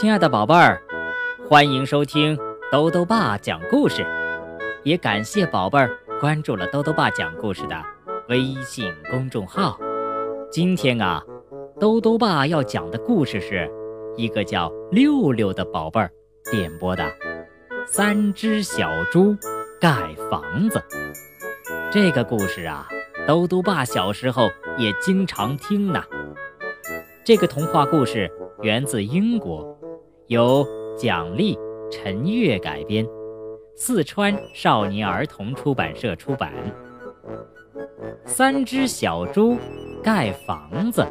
亲爱的宝贝儿，欢迎收听兜兜爸讲故事，也感谢宝贝儿关注了兜兜爸讲故事的微信公众号。今天啊，兜兜爸要讲的故事是一个叫六六的宝贝儿点播的《三只小猪盖房子》。这个故事啊，兜兜爸小时候也经常听呢。这个童话故事源自英国，由蒋丽、陈月改编，四川少年儿童出版社出版。三只小猪盖房子。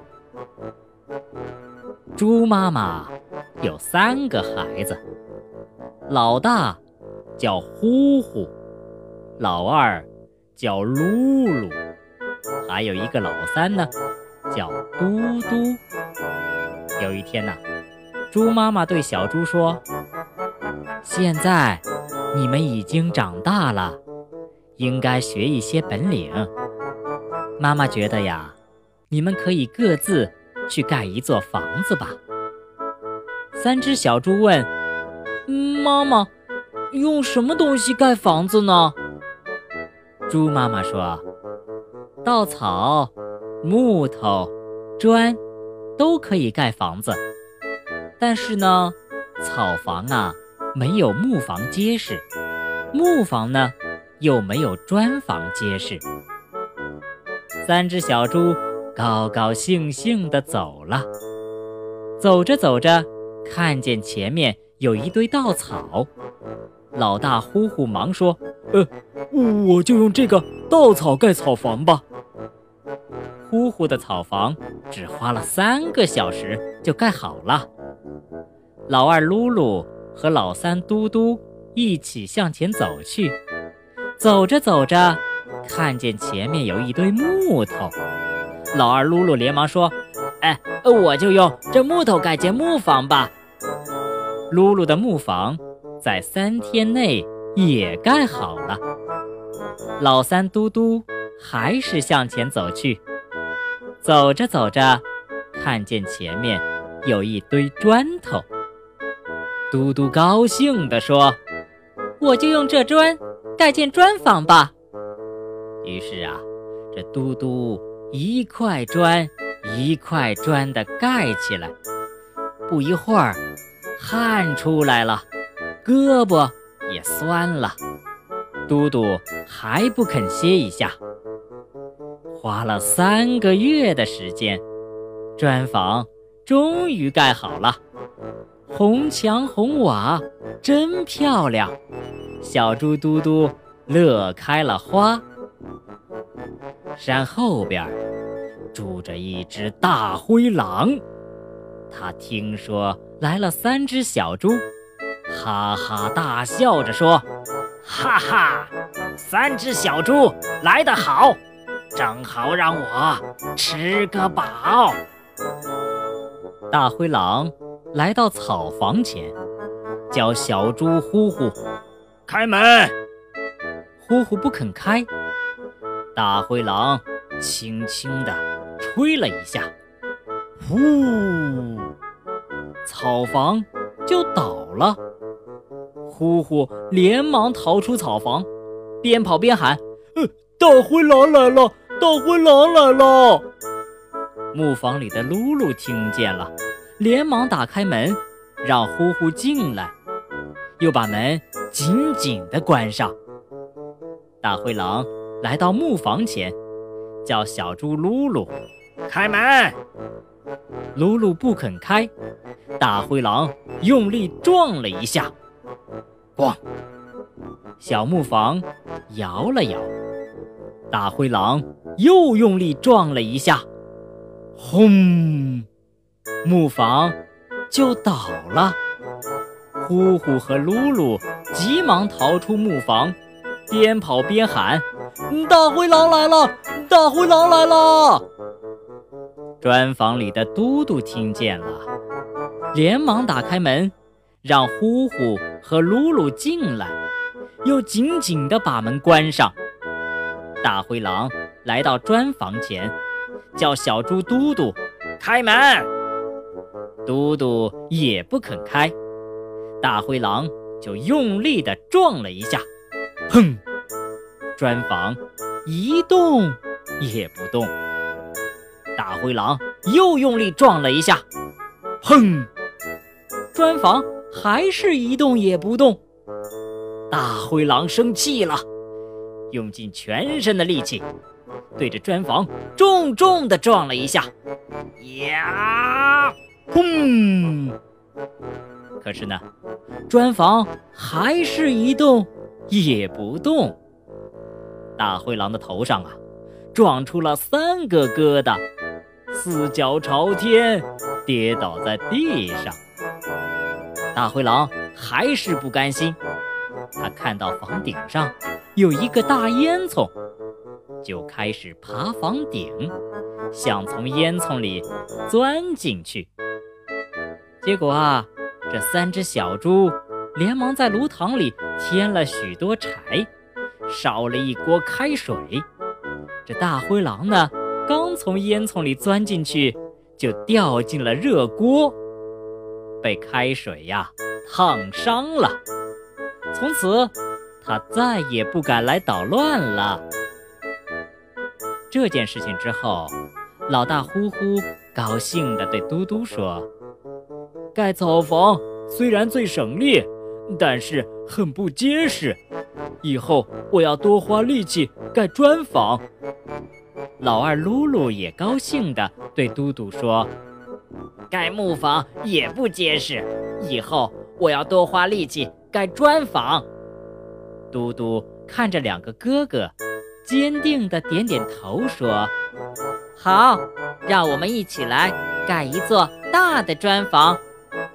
猪妈妈有三个孩子，老大叫呼呼，老二叫噜噜，还有一个老三呢，叫嘟嘟。有一天呢，猪妈妈对小猪说：“现在你们已经长大了，应该学一些本领。妈妈觉得呀，你们可以各自去盖一座房子吧。”三只小猪问：“妈妈，用什么东西盖房子呢？”猪妈妈说：“稻草、木头、砖。”都可以盖房子，但是呢，草房啊没有木房结实，木房呢又没有砖房结实。三只小猪高高兴兴地走了，走着走着，看见前面有一堆稻草，老大呼呼忙说：“呃，我就用这个稻草盖草房吧。”呼呼的草房只花了三个小时就盖好了。老二噜噜和老三嘟嘟一起向前走去，走着走着，看见前面有一堆木头。老二噜噜连忙说：“哎，我就用这木头盖间木房吧。”噜噜的木房在三天内也盖好了。老三嘟嘟还是向前走去。走着走着，看见前面有一堆砖头。嘟嘟高兴地说：“我就用这砖盖间砖房吧。”于是啊，这嘟嘟一块砖一块砖地盖起来。不一会儿，汗出来了，胳膊也酸了。嘟嘟还不肯歇一下。花了三个月的时间，砖房终于盖好了，红墙红瓦，真漂亮。小猪嘟嘟乐开了花。山后边住着一只大灰狼，他听说来了三只小猪，哈哈大笑着说：“哈哈，三只小猪来得好。”正好让我吃个饱。大灰狼来到草房前，叫小猪呼呼开门。呼呼不肯开。大灰狼轻轻地吹了一下，呼，草房就倒了。呼呼连忙逃出草房，边跑边喊：“呃，大灰狼来了！”大灰狼来了！木房里的噜噜听见了，连忙打开门，让呼呼进来，又把门紧紧地关上。大灰狼来到木房前，叫小猪噜噜开门。噜噜不肯开，大灰狼用力撞了一下，咣！小木房摇了摇。大灰狼又用力撞了一下，轰！木房就倒了。呼呼和噜噜急忙逃出木房，边跑边喊：“大灰狼来了！大灰狼来了！”砖房里的嘟嘟听见了，连忙打开门，让呼呼和噜噜进来，又紧紧地把门关上。大灰狼来到砖房前，叫小猪嘟嘟开门。嘟嘟也不肯开，大灰狼就用力地撞了一下，砰！砖房一动也不动。大灰狼又用力撞了一下，砰！砖房还是一动也不动。大灰狼生气了，用尽全身的力气，对着砖房重重地撞了一下，呀，轰！可是呢，砖房还是一动也不动。大灰狼的头上啊，撞出了三个疙瘩，四脚朝天，跌倒在地上。大灰狼还是不甘心，他看到房顶上有一个大烟囱，就开始爬房顶，想从烟囱里钻进去。结果啊，这三只小猪连忙在炉膛里添了许多柴。烧了一锅开水，这大灰狼呢，刚从烟囱里钻进去，就掉进了热锅，被开水呀烫伤了。从此，他再也不敢来捣乱了。这件事情之后，老大呼呼高兴地对嘟嘟说：“盖草房虽然最省力，但是很不结实。”以后我要多花力气盖砖房。老二噜噜也高兴地对嘟嘟说：“盖木房也不结实，以后我要多花力气盖砖房。”嘟嘟看着两个哥哥，坚定地点点头说：“好，让我们一起来盖一座大的砖房，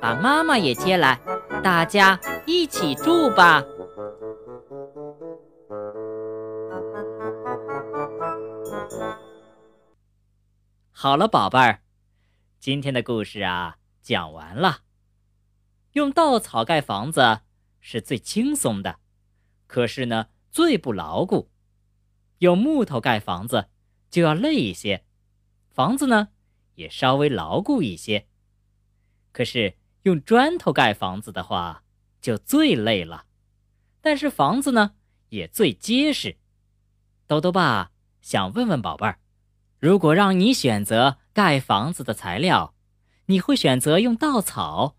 把妈妈也接来，大家一起住吧。”好了，宝贝儿，今天的故事啊讲完了。用稻草盖房子是最轻松的，可是呢最不牢固。用木头盖房子就要累一些，房子呢也稍微牢固一些。可是用砖头盖房子的话就最累了，但是房子呢也最结实。豆豆爸想问问宝贝儿。如果让你选择盖房子的材料，你会选择用稻草，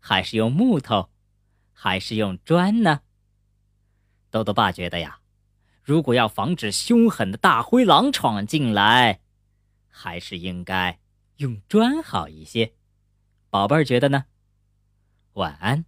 还是用木头，还是用砖呢？豆豆爸觉得呀，如果要防止凶狠的大灰狼闯进来，还是应该用砖好一些。宝贝儿觉得呢？晚安。